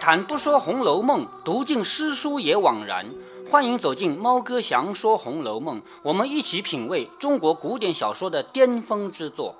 谈不说《红楼梦》，读尽诗书也枉然。欢迎走进猫哥祥说《红楼梦》，我们一起品味中国古典小说的巅峰之作。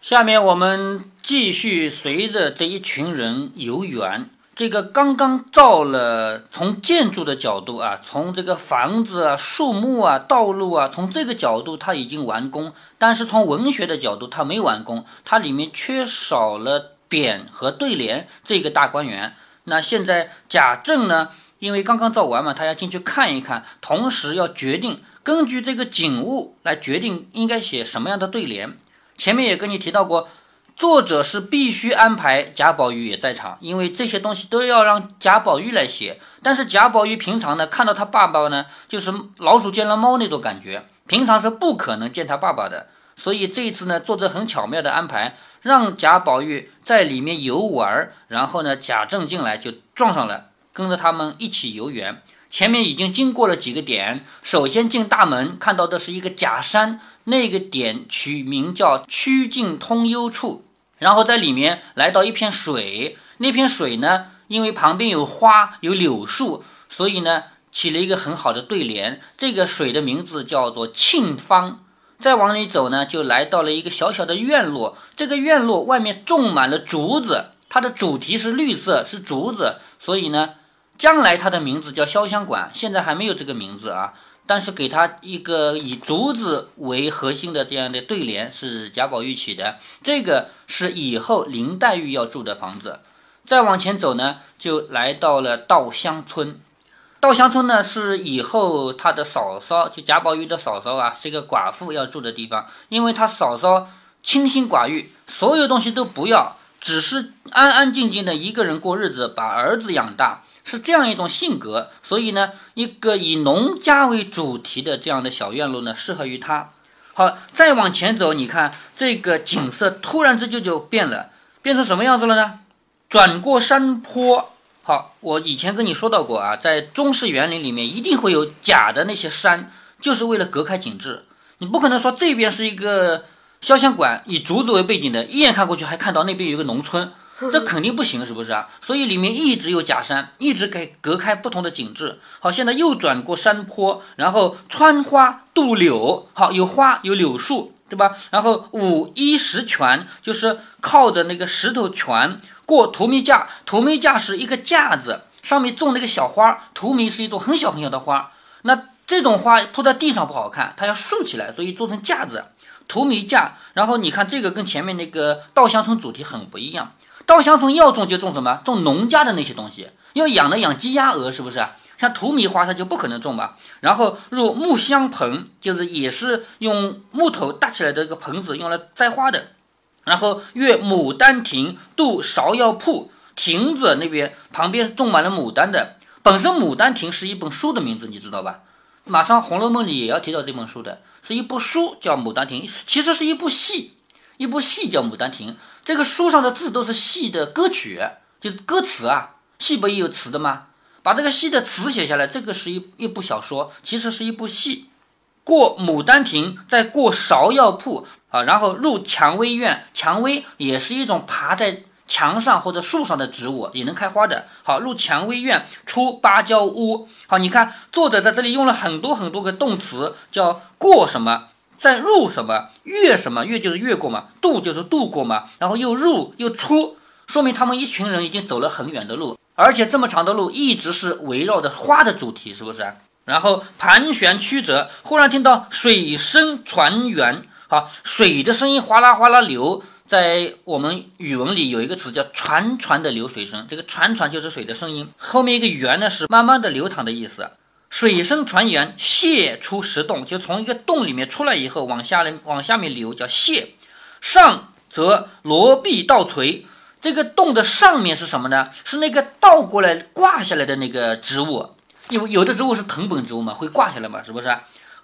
下面我们继续随着这一群人游园。这个刚刚造了，从建筑的角度啊，从这个房子啊、树木啊、道路啊，从这个角度它已经完工。但是从文学的角度，它没完工，它里面缺少了。匾和对联这个大观园，那现在贾政呢？因为刚刚造完嘛，他要进去看一看，同时要决定根据这个景物来决定应该写什么样的对联。前面也跟你提到过，作者是必须安排贾宝玉也在场，因为这些东西都要让贾宝玉来写。但是贾宝玉平常呢，看到他爸爸呢，就是老鼠见了猫那种感觉，平常是不可能见他爸爸的。所以这一次呢，作者很巧妙的安排。让贾宝玉在里面游玩，然后呢，贾政进来就撞上了，跟着他们一起游园。前面已经经过了几个点，首先进大门看到的是一个假山，那个点取名叫“曲径通幽处”。然后在里面来到一片水，那片水呢，因为旁边有花有柳树，所以呢起了一个很好的对联。这个水的名字叫做沁芳。再往里走呢，就来到了一个小小的院落。这个院落外面种满了竹子，它的主题是绿色，是竹子，所以呢，将来它的名字叫潇湘馆。现在还没有这个名字啊，但是给它一个以竹子为核心的这样的对联是贾宝玉起的。这个是以后林黛玉要住的房子。再往前走呢，就来到了稻香村。稻香村呢，是以后他的嫂嫂，就贾宝玉的嫂嫂啊，是一个寡妇要住的地方。因为他嫂嫂清心寡欲，所有东西都不要，只是安安静静的一个人过日子，把儿子养大，是这样一种性格。所以呢，一个以农家为主题的这样的小院落呢，适合于他。好，再往前走，你看这个景色突然之间就变了，变成什么样子了呢？转过山坡。好，我以前跟你说到过啊，在中式园林里面一定会有假的那些山，就是为了隔开景致。你不可能说这边是一个潇湘馆，以竹子为背景的，一眼看过去还看到那边有个农村，这肯定不行，是不是啊？所以里面一直有假山，一直给隔开不同的景致。好，现在又转过山坡，然后穿花渡柳，好，有花有柳树，对吧？然后五一石泉，就是靠着那个石头泉。过荼蘼架，荼蘼架是一个架子，上面种那个小花。荼蘼是一种很小很小的花，那这种花铺在地上不好看，它要竖起来，所以做成架子。荼蘼架，然后你看这个跟前面那个稻香村主题很不一样。稻香村要种就种什么？种农家的那些东西，要养的养鸡鸭鹅，是不是？像荼蘼花它就不可能种吧。然后入木香盆，就是也是用木头搭起来的一个盆子，用来栽花的。然后越牡丹亭渡芍药铺，亭子那边旁边种满了牡丹的。本身《牡丹亭》是一本书的名字，你知道吧？马上《红楼梦》里也要提到这本书的，是一部书叫《牡丹亭》，其实是一部戏，一部戏叫《牡丹亭》。这个书上的字都是戏的歌曲，就是歌词啊。戏不也有词的吗？把这个戏的词写下来，这个是一一部小说，其实是一部戏。过牡丹亭，再过芍药铺。啊，然后入蔷薇院，蔷薇也是一种爬在墙上或者树上的植物，也能开花的。好，入蔷薇院，出芭蕉屋。好，你看作者在这里用了很多很多个动词，叫过什么，在入什么，越什么，越就是越过嘛，渡就是渡过嘛，然后又入又出，说明他们一群人已经走了很远的路，而且这么长的路一直是围绕着花的主题，是不是？然后盘旋曲折，忽然听到水声船圆。啊，水的声音哗啦哗啦流，在我们语文里有一个词叫“潺潺的流水声”，这个“潺潺”就是水的声音，后面一个“源”呢是慢慢的流淌的意思。水声船源，泻出石洞，就从一个洞里面出来以后，往下来往下面流，叫泻。上则罗壁倒垂，这个洞的上面是什么呢？是那个倒过来挂下来的那个植物，有有的植物是藤本植物嘛，会挂下来嘛，是不是？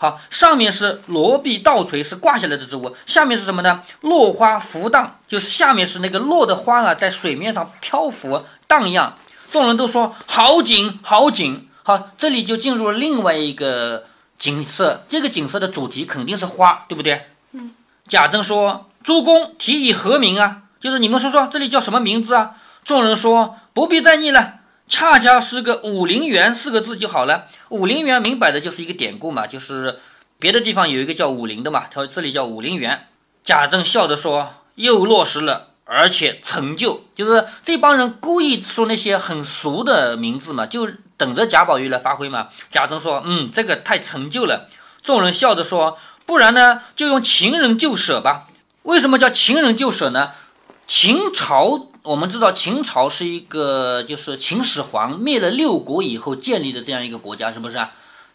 好，上面是罗臂倒垂，是挂下来的植物。下面是什么呢？落花浮荡，就是下面是那个落的花啊，在水面上漂浮荡漾。众人都说好景，好景。好，这里就进入了另外一个景色。这个景色的主题肯定是花，对不对？嗯。贾政说：“诸公提以何名啊？就是你们说说，这里叫什么名字啊？”众人说：“不必再议了，恰恰是个武陵源四个字就好了。武陵源明摆的就是一个典故嘛，就是别的地方有一个叫武陵的嘛，他这里叫武陵源。”贾政笑着说：“又落实了。”而且成就，就是这帮人故意说那些很俗的名字嘛，就等着贾宝玉来发挥嘛。贾政说：“嗯，这个太成就了。”众人笑着说：“不然呢，就用情人旧舍吧。为什么叫情人旧舍呢？秦朝我们知道，秦朝是一个就是秦始皇灭了六国以后建立的这样一个国家，是不是啊？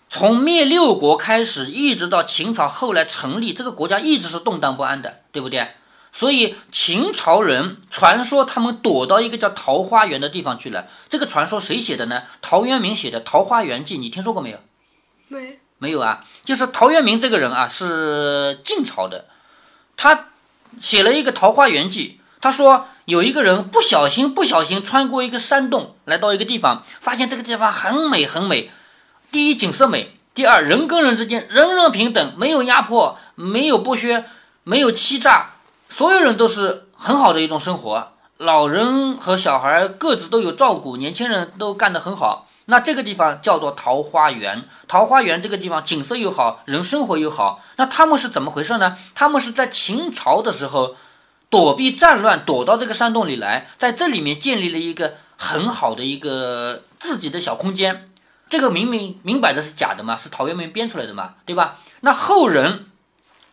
从灭六国开始，一直到秦朝后来成立，这个国家一直是动荡不安的，对不对？”所以秦朝人传说他们躲到一个叫桃花源的地方去了。这个传说谁写的呢？陶渊明写的《桃花源记》，你听说过没有？没，没有啊。就是陶渊明这个人啊，是晋朝的，他写了一个《桃花源记》。他说有一个人不小心不小心穿过一个山洞，来到一个地方，发现这个地方很美很美。第一景色美，第二人跟人之间人人平等，没有压迫，没有剥削，没有欺诈。所有人都是很好的一种生活，老人和小孩各自都有照顾，年轻人都干得很好。那这个地方叫做桃花源，桃花源这个地方景色又好，人生活又好。那他们是怎么回事呢？他们是在秦朝的时候躲避战乱，躲到这个山洞里来，在这里面建立了一个很好的一个自己的小空间。这个明明明摆着是假的嘛，是陶渊明编出来的嘛，对吧？那后人。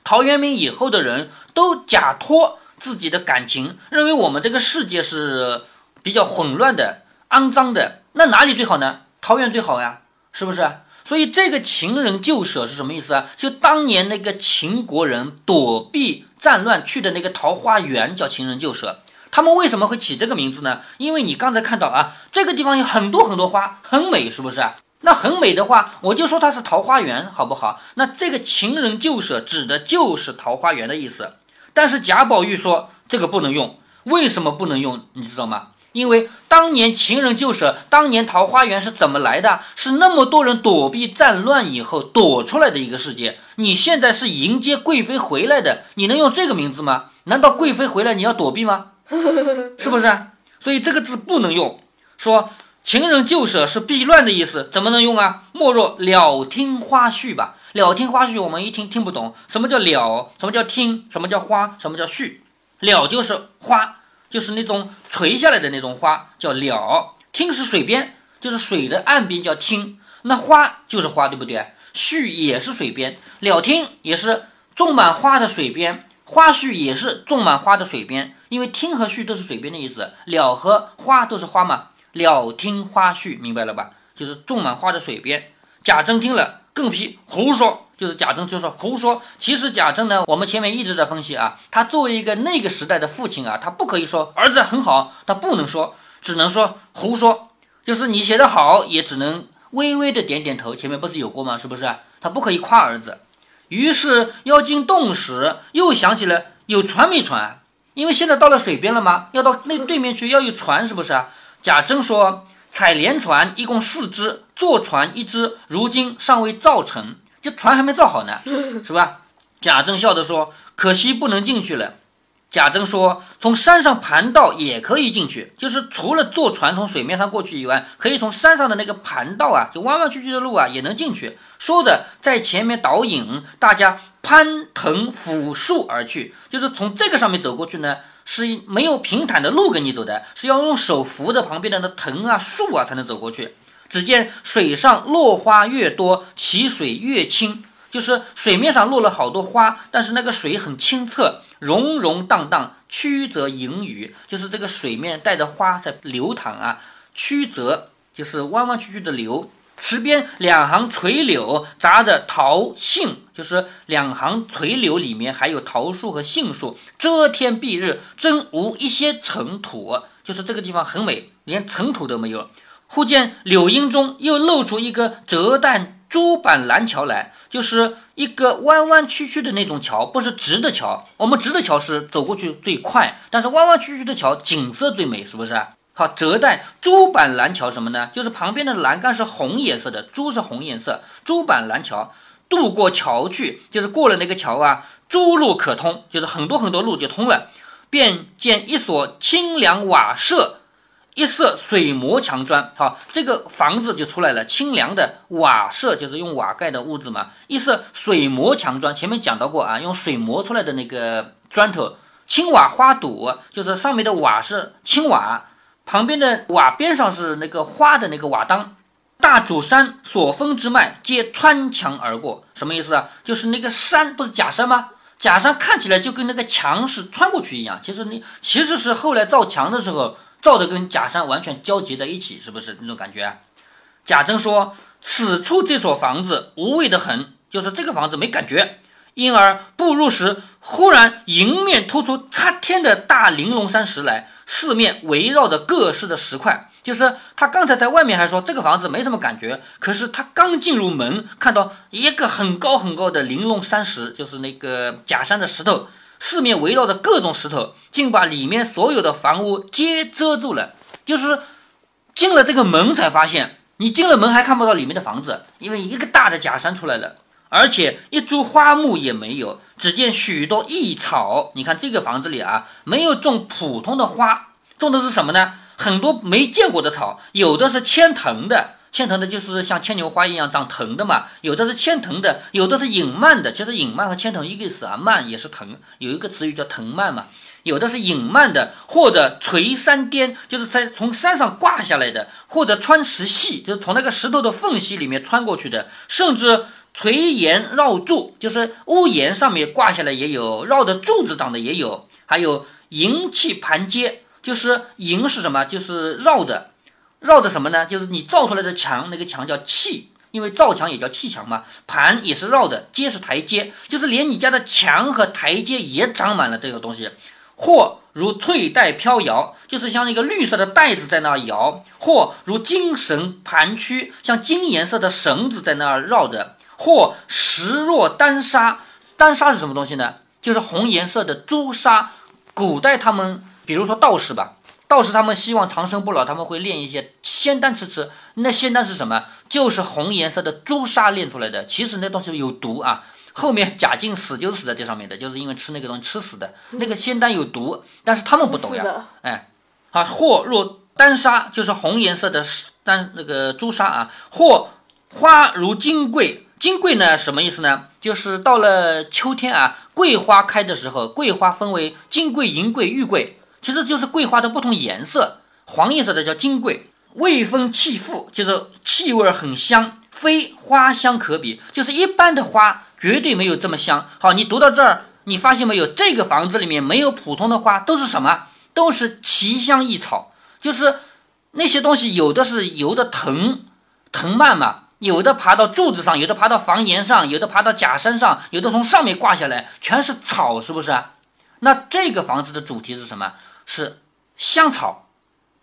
陶渊明以后的人都假托自己的感情，认为我们这个世界是比较混乱的、肮脏的，那哪里最好呢？桃源最好呀，是不是？所以这个秦人旧舍是什么意思啊？就当年那个秦国人躲避战乱去的那个桃花源叫情人旧舍。他们为什么会起这个名字呢？因为你刚才看到啊，这个地方有很多很多花，很美，是不是？那很美的话，我就说它是桃花源，好不好？那这个情人旧舍指的就是桃花源的意思。但是贾宝玉说这个不能用，为什么不能用？你知道吗？因为当年情人旧舍，当年桃花源是怎么来的？是那么多人躲避战乱以后躲出来的一个世界。你现在是迎接贵妃回来的，你能用这个名字吗？难道贵妃回来你要躲避吗？是不是？所以这个字不能用，说。情人旧舍是避乱的意思，怎么能用啊？莫若了听花絮吧。了听花絮，我们一听听不懂，什么叫了？什么叫听？什么叫花？什么叫絮？了就是花，就是那种垂下来的那种花，叫了。听是水边，就是水的岸边叫听。那花就是花，对不对？絮也是水边，了听也是种满花的水边，花絮也是种满花的水边。因为听和絮都是水边的意思，了和花都是花嘛。了听花絮，明白了吧？就是种满花的水边。贾政听了更批胡说，就是贾政就说胡说。其实贾政呢，我们前面一直在分析啊，他作为一个那个时代的父亲啊，他不可以说儿子很好，他不能说，只能说胡说。就是你写的好，也只能微微的点点头。前面不是有过吗？是不是？他不可以夸儿子。于是妖精动时，又想起了有船没船？因为现在到了水边了吗？要到那对面去，要有船，是不是？贾政说：“采莲船一共四只，坐船一只，如今尚未造成，这船还没造好呢，是吧？”贾政笑着说：“可惜不能进去了。”贾政说：“从山上盘道也可以进去，就是除了坐船从水面上过去以外，可以从山上的那个盘道啊，就弯弯曲曲的路啊，也能进去。”说着，在前面导引大家攀藤抚树而去，就是从这个上面走过去呢。是没有平坦的路给你走的，是要用手扶着旁边的那藤啊、树啊才能走过去。只见水上落花越多，其水越清，就是水面上落了好多花，但是那个水很清澈，融融荡荡，曲则盈余，就是这个水面带着花在流淌啊，曲则就是弯弯曲曲的流。池边两行垂柳，杂着桃杏，就是两行垂柳里面还有桃树和杏树，遮天蔽日，真无一些尘土。就是这个地方很美，连尘土都没有。忽见柳荫中又露出一个折弹珠板蓝桥来，就是一个弯弯曲曲的那种桥，不是直的桥。我们直的桥是走过去最快，但是弯弯曲曲的桥景色最美，是不是？好，折带珠板蓝桥什么呢？就是旁边的栏杆是红颜色的，珠是红颜色，珠板蓝桥。渡过桥去，就是过了那个桥啊，朱路可通，就是很多很多路就通了。便见一所清凉瓦舍，一色水磨墙砖，好，这个房子就出来了。清凉的瓦舍就是用瓦盖的屋子嘛。一色水磨墙砖，前面讲到过啊，用水磨出来的那个砖头。青瓦花朵，就是上面的瓦是青瓦，旁边的瓦边上是那个花的那个瓦当。大主山所封之脉，皆穿墙而过，什么意思啊？就是那个山不是假山吗？假山看起来就跟那个墙是穿过去一样，其实你其实是后来造墙的时候。造的跟假山完全交集在一起，是不是那种感觉？贾珍说：“此处这所房子无味的很，就是这个房子没感觉。因而步入时，忽然迎面突出擦天的大玲珑山石来，四面围绕着各式的石块。就是他刚才在外面还说这个房子没什么感觉，可是他刚进入门，看到一个很高很高的玲珑山石，就是那个假山的石头。”四面围绕着各种石头，竟把里面所有的房屋皆遮住了。就是进了这个门才发现，你进了门还看不到里面的房子，因为一个大的假山出来了，而且一株花木也没有，只见许多异草。你看这个房子里啊，没有种普通的花，种的是什么呢？很多没见过的草，有的是牵藤的。牵藤的，就是像牵牛花一样长藤的嘛。有的是牵藤的，有的是隐蔓的。其实隐蔓和牵藤一个意思啊，蔓也是藤，有一个词语叫藤蔓嘛。有的是隐蔓的，或者垂山巅，就是在从山上挂下来的，或者穿石隙，就是从那个石头的缝隙里面穿过去的。甚至垂檐绕柱，就是屋檐上面挂下来也有，绕着柱子长的也有。还有银器盘阶，就是银是什么？就是绕着。绕着什么呢？就是你造出来的墙，那个墙叫砌，因为造墙也叫砌墙嘛。盘也是绕着，阶是台阶，就是连你家的墙和台阶也长满了这个东西。或如翠带飘摇，就是像那个绿色的带子在那儿摇；或如金绳盘曲，像金颜色的绳子在那儿绕着；或石若丹砂，丹砂是什么东西呢？就是红颜色的朱砂。古代他们，比如说道士吧。道士他们希望长生不老，他们会炼一些仙丹吃吃。那仙丹是什么？就是红颜色的朱砂炼出来的。其实那东西有毒啊。后面贾静死就死在这上面的，就是因为吃那个东西吃死的。那个仙丹有毒，但是他们不懂呀。哎，啊，或若丹砂，就是红颜色的丹那个朱砂啊。或花如金桂，金桂呢什么意思呢？就是到了秋天啊，桂花开的时候，桂花分为金桂、银桂、玉桂。其实就是桂花的不同颜色，黄颜色的叫金桂，味丰气馥，就是气味很香，非花香可比，就是一般的花绝对没有这么香。好，你读到这儿，你发现没有？这个房子里面没有普通的花，都是什么？都是奇香异草，就是那些东西，有的是由的藤藤蔓嘛，有的爬到柱子上，有的爬到房檐上，有的爬到假山上，有的从上面挂下来，全是草，是不是？那这个房子的主题是什么？是香草，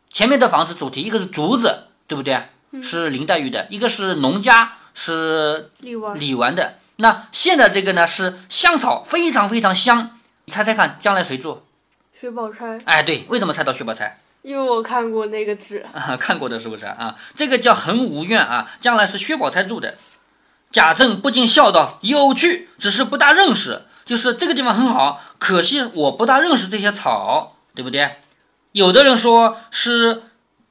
前面的房子主题一个是竹子，对不对？是林黛玉的，一个是农家，是李纨李纨的。那现在这个呢是香草，非常非常香。你猜猜看，将来谁住？薛宝钗。哎，对，为什么猜到薛宝钗？因为我看过那个字啊，看过的是不是啊？这个叫恒无怨啊，将来是薛宝钗住的。贾政不禁笑道：“有趣，只是不大认识。就是这个地方很好，可惜我不大认识这些草。”对不对？有的人说是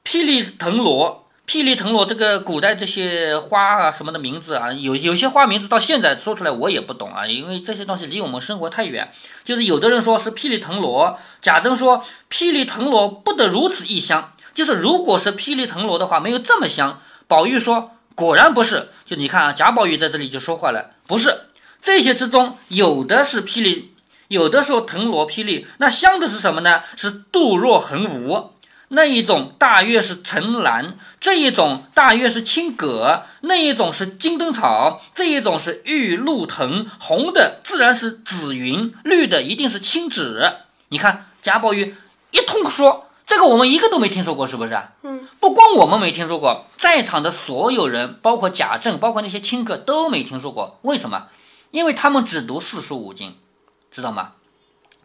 霹雳藤萝，霹雳藤萝这个古代这些花啊什么的名字啊，有有些花名字到现在说出来我也不懂啊，因为这些东西离我们生活太远。就是有的人说是霹雳藤萝，贾珍说霹雳藤萝不得如此异香，就是如果是霹雳藤萝的话，没有这么香。宝玉说果然不是，就你看啊，贾宝玉在这里就说话了，不是这些之中有的是霹雳。有的时候藤萝霹雳，那香的是什么呢？是杜若横无那一种，大约是陈兰；这一种大约是青葛；那一种是金灯草；这一种是玉露藤。红的自然是紫云，绿的一定是青芷。你看贾宝玉一通说，这个我们一个都没听说过，是不是嗯，不光我们没听说过，在场的所有人，包括贾政，包括那些亲客都没听说过。为什么？因为他们只读四书五经。知道吗？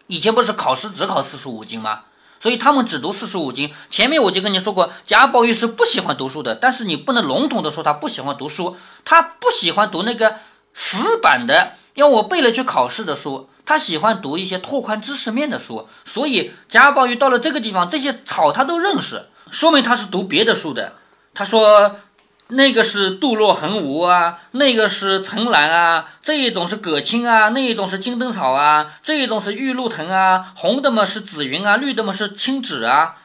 以前不是考试只考四书五经吗？所以他们只读四书五经。前面我就跟你说过，贾宝玉是不喜欢读书的，但是你不能笼统的说他不喜欢读书，他不喜欢读那个死板的要我背了去考试的书，他喜欢读一些拓宽知识面的书。所以贾宝玉到了这个地方，这些草他都认识，说明他是读别的书的。他说。那个是杜若横无啊，那个是层兰啊，这一种是葛青啊，那一种是金灯草啊，这一种是玉露藤啊，红的嘛是紫云啊，绿的嘛是青芷啊。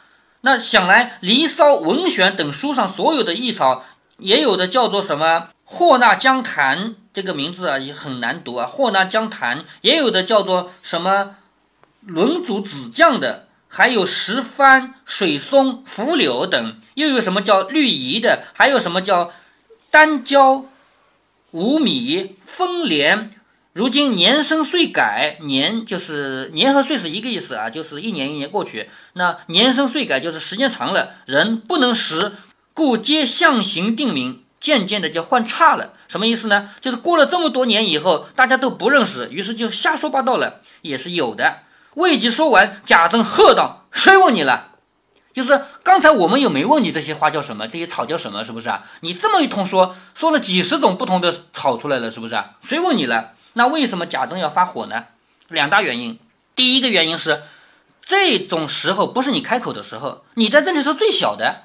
那想来《离骚》《文选》等书上所有的异草，也有的叫做什么霍纳江檀，这个名字啊也很难读啊。霍纳江檀也有的叫做什么轮祖子将的。还有石帆、水松、浮柳等，又有什么叫绿移的？还有什么叫丹椒、五米、风莲？如今年生岁改，年就是年和岁是一个意思啊，就是一年一年过去。那年生岁改就是时间长了，人不能识，故皆象形定名，渐渐的就换差了。什么意思呢？就是过了这么多年以后，大家都不认识，于是就瞎说八道了，也是有的。未及说完，贾政喝道：“谁问你了？就是刚才我们又没问你这些花叫什么，这些草叫什么，是不是啊？你这么一通说，说了几十种不同的草出来了，是不是啊？谁问你了？那为什么贾政要发火呢？两大原因。第一个原因是，这种时候不是你开口的时候，你在这里是最小的，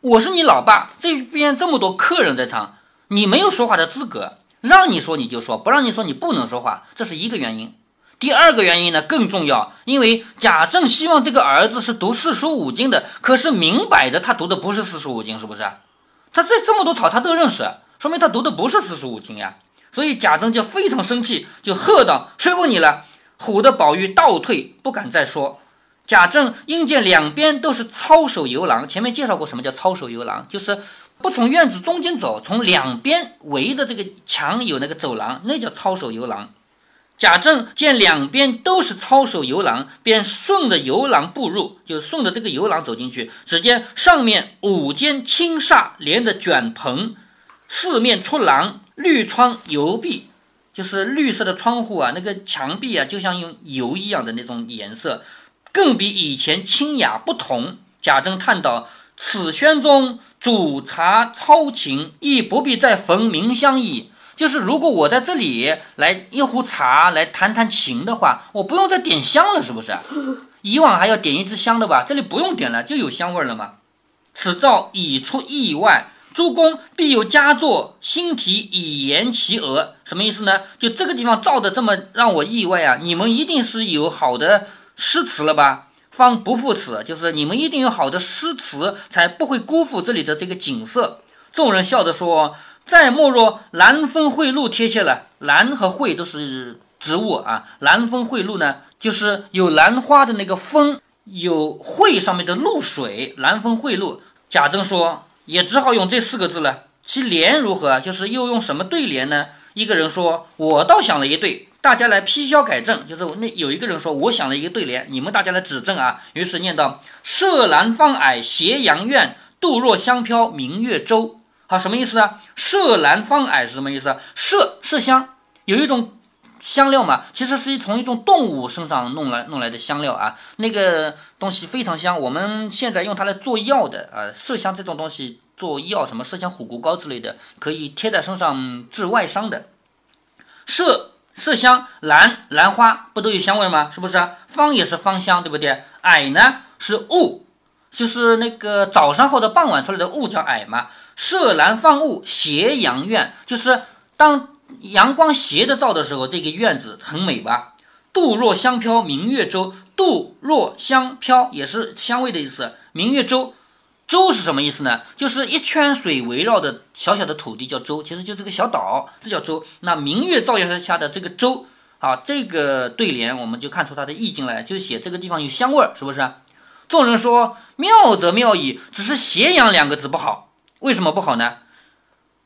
我是你老爸，这边这么多客人在场，你没有说话的资格，让你说你就说，不让你说你不能说话，这是一个原因。”第二个原因呢更重要，因为贾政希望这个儿子是读四书五经的，可是明摆着他读的不是四书五经，是不是？他这这么多草他都认识，说明他读的不是四书五经呀。所以贾政就非常生气，就喝道：“谁问你了？”唬得宝玉倒退，不敢再说。贾政因见两边都是操守游廊，前面介绍过什么叫操守游廊，就是不从院子中间走，从两边围着这个墙有那个走廊，那叫操守游廊。贾政见两边都是操守游廊，便顺着游廊步入，就顺着这个游廊走进去。只见上面五间青厦连着卷棚，四面出廊，绿窗油壁，就是绿色的窗户啊，那个墙壁啊，就像用油一样的那种颜色，更比以前清雅不同。贾政叹道：“此轩中煮茶操琴，亦不必再焚明香矣。”就是如果我在这里来一壶茶来弹弹琴的话，我不用再点香了，是不是？以往还要点一支香的吧？这里不用点了，就有香味了嘛？此诏已出意外，诸公必有佳作，新题以言其额。什么意思呢？就这个地方造的这么让我意外啊！你们一定是有好的诗词了吧？方不负此，就是你们一定有好的诗词，才不会辜负这里的这个景色。众人笑着说。再莫若兰风蕙露贴切了，兰和蕙都是植物啊。兰风蕙露呢，就是有兰花的那个风，有蕙上面的露水。兰风蕙露，贾政说也只好用这四个字了。其联如何？就是又用什么对联呢？一个人说，我倒想了一对，大家来批销改正。就是那有一个人说，我想了一个对联，你们大家来指正啊。于是念道：射兰芳霭斜阳院，杜若香飘明月洲。好，什么意思啊？麝兰芳霭是什么意思？麝麝香有一种香料嘛，其实是从一种动物身上弄来弄来的香料啊。那个东西非常香，我们现在用它来做药的啊。麝香这种东西做药，什么麝香虎骨膏之类的，可以贴在身上治外伤的。麝麝香，兰兰花不都有香味吗？是不是？芳也是芳香，对不对？霭呢是雾，就是那个早上或者傍晚出来的雾叫霭嘛。射兰放雾斜阳院，就是当阳光斜着照的时候，这个院子很美吧？杜若香飘明月洲，杜若香飘也是香味的意思。明月洲，洲是什么意思呢？就是一圈水围绕的小小的土地叫洲，其实就这个小岛，这叫洲。那明月照耀下的这个洲，啊，这个对联我们就看出它的意境来，就写这个地方有香味儿，是不是？众人说妙则妙矣，只是斜阳两个字不好。为什么不好呢？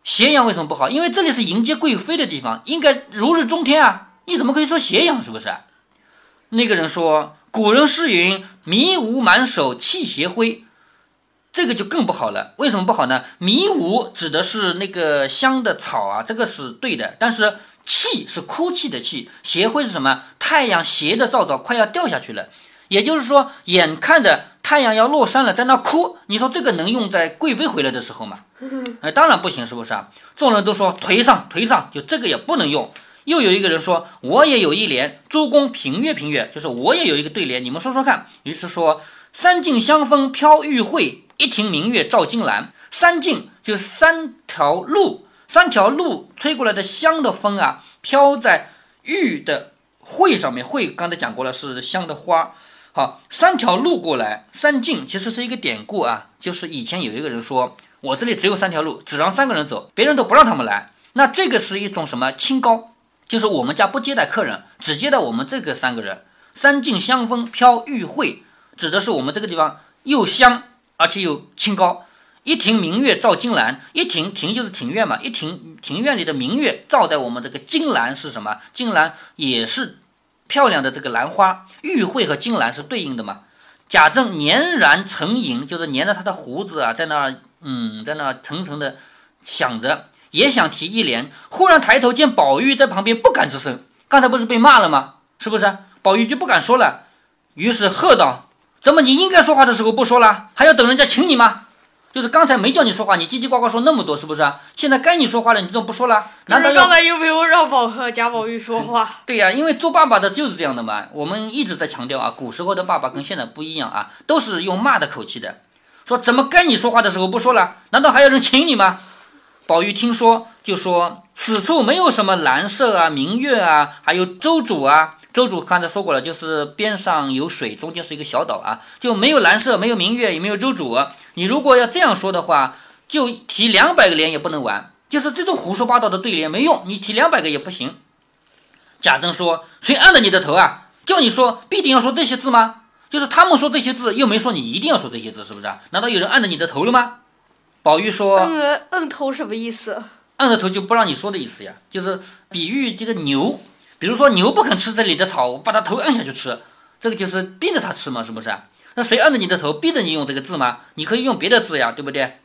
斜阳为什么不好？因为这里是迎接贵妃的地方，应该如日中天啊！你怎么可以说斜阳？是不是？那个人说：“古人诗云‘迷芜满手气斜灰’，这个就更不好了。为什么不好呢？迷芜指的是那个香的草啊，这个是对的。但是气是哭泣的气，斜灰是什么？太阳斜着照照，快要掉下去了。也就是说，眼看着。”太阳要落山了，在那哭，你说这个能用在贵妃回来的时候吗？哎，当然不行，是不是啊？众人都说颓丧颓丧，就这个也不能用。又有一个人说，我也有一联，诸公评阅评阅，就是我也有一个对联，你们说说看。于是说，三径香风飘玉会，一庭明月照金兰。三径就是三条路，三条路吹过来的香的风啊，飘在玉的会上面。会刚才讲过了，是香的花。好，三条路过来，三径其实是一个典故啊，就是以前有一个人说，我这里只有三条路，只让三个人走，别人都不让他们来。那这个是一种什么清高？就是我们家不接待客人，只接待我们这个三个人。三径香风飘玉慧，指的是我们这个地方又香而且又清高。一庭明月照金兰，一庭庭就是庭院嘛，一庭庭院里的明月照在我们这个金兰是什么？金兰也是。漂亮的这个兰花，玉慧和金兰是对应的嘛？贾政年然沉吟，就是粘着他的胡子啊，在那嗯，在那层层的想着，也想提一联。忽然抬头见宝玉在旁边，不敢吱声。刚才不是被骂了吗？是不是？宝玉就不敢说了，于是喝道：“怎么你应该说话的时候不说了，还要等人家请你吗？”就是刚才没叫你说话，你叽叽呱呱说那么多，是不是？现在该你说话了，你怎么不说了？难道刚才又没有让宝和贾宝玉说话？对呀，因为做爸爸的就是这样的嘛。我们一直在强调啊，古时候的爸爸跟现在不一样啊，都是用骂的口气的，说怎么该你说话的时候不说了？难道还有人请你吗？宝玉听说就说：“此处没有什么兰舍啊、明月啊，还有周主啊。”周主刚才说过了，就是边上有水，中间是一个小岛啊，就没有蓝色，没有明月，也没有周主。你如果要这样说的话，就提两百个连也不能玩，就是这种胡说八道的对联没用，你提两百个也不行。贾政说：“谁按了你的头啊？叫你说必定要说这些字吗？就是他们说这些字，又没说你一定要说这些字，是不是？难道有人按着你的头了吗？”宝玉说：“摁摁头什么意思？按着头就不让你说的意思呀，就是比喻这个牛。”比如说牛不肯吃这里的草，我把它头按下去吃，这个就是逼着它吃嘛，是不是？那谁按着你的头，逼着你用这个字吗？你可以用别的字呀，对不对？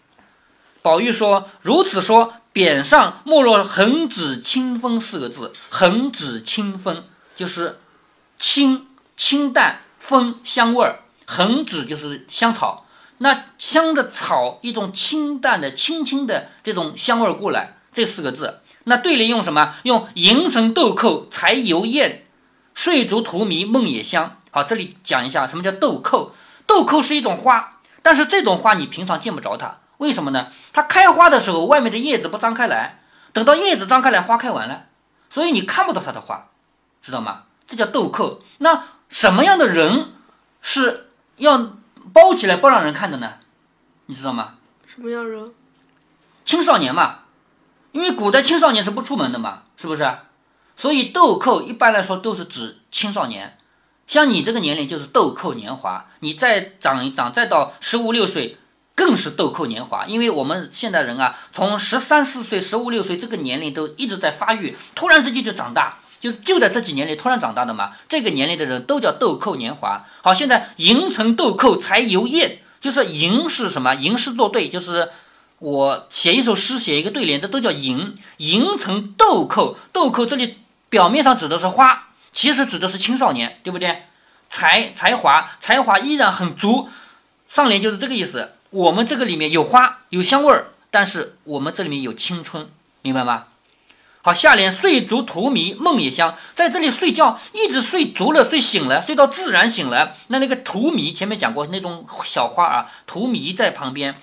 宝玉说：“如此说，匾上莫若横指清风四个字。横指清风就是清清淡风香味儿，横指就是香草，那香的草一种清淡的轻轻的这种香味儿过来，这四个字。”那对联用什么？用迎春豆蔻才油艳，睡竹荼蘼梦也香。好，这里讲一下什么叫豆蔻。豆蔻是一种花，但是这种花你平常见不着它，为什么呢？它开花的时候，外面的叶子不张开来，等到叶子张开来，花开完了，所以你看不到它的花，知道吗？这叫豆蔻。那什么样的人是要包起来不让人看的呢？你知道吗？什么样人？青少年嘛。因为古代青少年是不出门的嘛，是不是？所以豆蔻一般来说都是指青少年，像你这个年龄就是豆蔻年华，你再长一长，再到十五六岁，更是豆蔻年华。因为我们现代人啊，从十三四岁、十五六岁这个年龄都一直在发育，突然之间就长大，就就在这几年里突然长大的嘛。这个年龄的人都叫豆蔻年华。好，现在迎成豆蔻才游艳，就是迎是什么？吟诗作对，就是。我写一首诗，写一个对联，这都叫吟。吟成豆蔻，豆蔻这里表面上指的是花，其实指的是青少年，对不对？才才华，才华依然很足。上联就是这个意思。我们这个里面有花，有香味儿，但是我们这里面有青春，明白吗？好，下联睡足荼蘼梦也香，在这里睡觉一直睡足了，睡醒了，睡到自然醒了。那那个荼蘼前面讲过那种小花啊，荼蘼在旁边。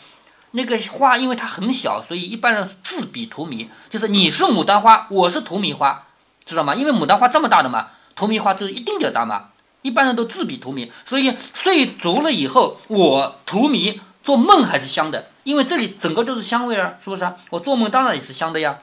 那个花，因为它很小，所以一般人自比荼蘼，就是你是牡丹花，我是荼蘼花，知道吗？因为牡丹花这么大的嘛，荼蘼花就是一定点大嘛，一般人都自比荼蘼，所以睡足了以后，我荼蘼做梦还是香的，因为这里整个都是香味啊，是不是？我做梦当然也是香的呀。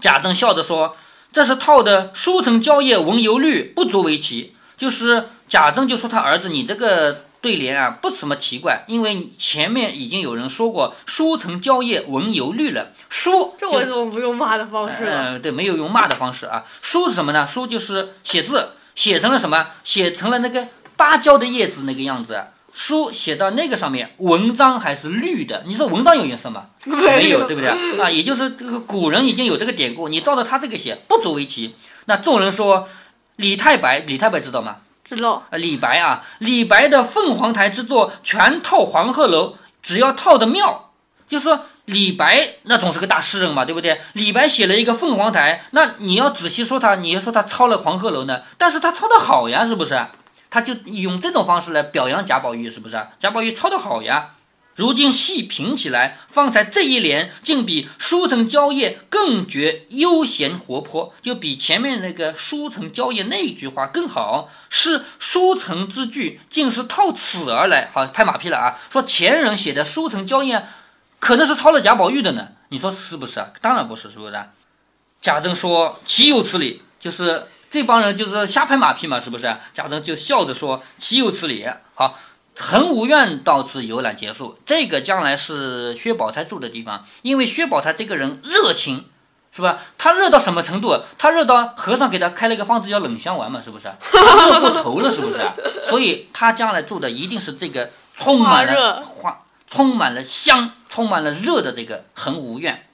贾政笑着说：“这是套的‘书成蕉叶闻犹绿，不足为奇’，就是贾政就说他儿子，你这个。”对联啊，不怎么奇怪，因为前面已经有人说过“书成蕉叶文犹绿”了。书，这我怎么不用骂的方式？嗯，对，没有用骂的方式啊。书是什么呢？书就是写字，写成了什么？写成了那个芭蕉的叶子那个样子。书写到那个上面，文章还是绿的。你说文章有颜色吗？没有，对不对啊？也就是这个古人已经有这个典故，你照着他这个写，不足为奇。那众人说李太白，李太白知道吗？知道李白啊，李白的凤凰台之作全套黄鹤楼，只要套的妙，就是李白那总是个大诗人嘛，对不对？李白写了一个凤凰台，那你要仔细说他，你要说他抄了黄鹤楼呢，但是他抄的好呀，是不是？他就用这种方式来表扬贾宝玉，是不是？贾宝玉抄的好呀。如今细品起来，方才这一联竟比“书成蕉叶”更觉悠闲活泼，就比前面那个“书成蕉叶”那一句话更好。是书成之句，竟是套此而来，好拍马屁了啊！说前人写的“书成蕉叶”，可能是抄了贾宝玉的呢？你说是不是啊？当然不是，是不是？贾政说：“岂有此理！”就是这帮人就是瞎拍马屁嘛，是不是？贾政就笑着说：“岂有此理！”好。恒芜苑到此游览结束。这个将来是薛宝钗住的地方，因为薛宝钗这个人热情，是吧？他热到什么程度？他热到和尚给他开了一个方子叫冷香丸嘛，是不是？热过头了，是不是？所以他将来住的一定是这个充满了花、充满了香、充满了热的这个恒芜苑。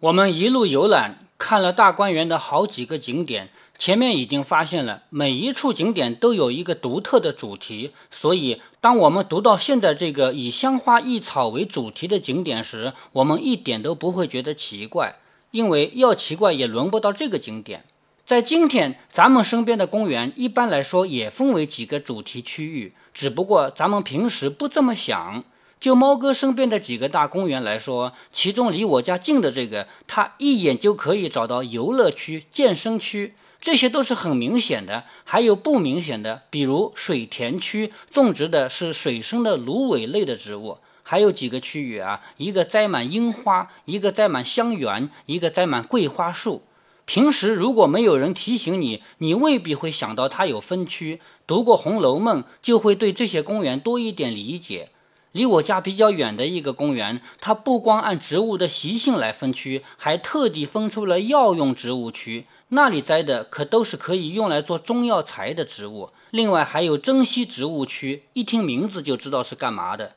我们一路游览，看了大观园的好几个景点。前面已经发现了，每一处景点都有一个独特的主题。所以，当我们读到现在这个以香花异草为主题的景点时，我们一点都不会觉得奇怪，因为要奇怪也轮不到这个景点。在今天，咱们身边的公园一般来说也分为几个主题区域，只不过咱们平时不这么想。就猫哥身边的几个大公园来说，其中离我家近的这个，他一眼就可以找到游乐区、健身区，这些都是很明显的。还有不明显的，比如水田区，种植的是水生的芦苇类的植物。还有几个区域啊，一个栽满樱花，一个栽满香橼，一个栽满桂花树。平时如果没有人提醒你，你未必会想到它有分区。读过《红楼梦》，就会对这些公园多一点理解。离我家比较远的一个公园，它不光按植物的习性来分区，还特地分出了药用植物区。那里栽的可都是可以用来做中药材的植物。另外还有珍稀植物区，一听名字就知道是干嘛的。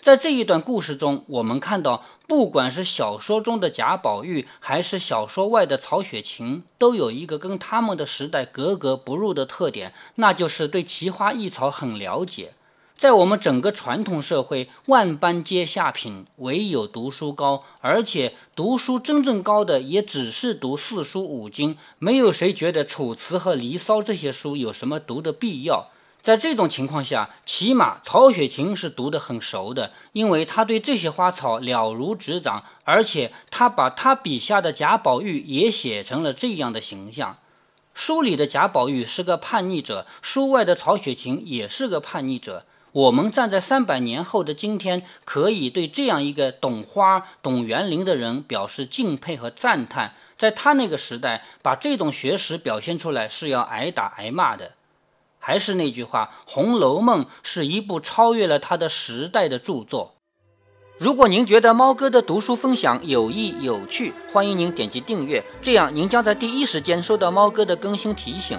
在这一段故事中，我们看到，不管是小说中的贾宝玉，还是小说外的曹雪芹，都有一个跟他们的时代格格不入的特点，那就是对奇花异草很了解。在我们整个传统社会，万般皆下品，唯有读书高。而且读书真正高的，也只是读四书五经。没有谁觉得《楚辞》和《离骚》这些书有什么读的必要。在这种情况下，起码曹雪芹是读得很熟的，因为他对这些花草了如指掌，而且他把他笔下的贾宝玉也写成了这样的形象。书里的贾宝玉是个叛逆者，书外的曹雪芹也是个叛逆者。我们站在三百年后的今天，可以对这样一个懂花、懂园林的人表示敬佩和赞叹。在他那个时代，把这种学识表现出来是要挨打挨骂的。还是那句话，《红楼梦》是一部超越了他的时代的著作。如果您觉得猫哥的读书分享有益有趣，欢迎您点击订阅，这样您将在第一时间收到猫哥的更新提醒。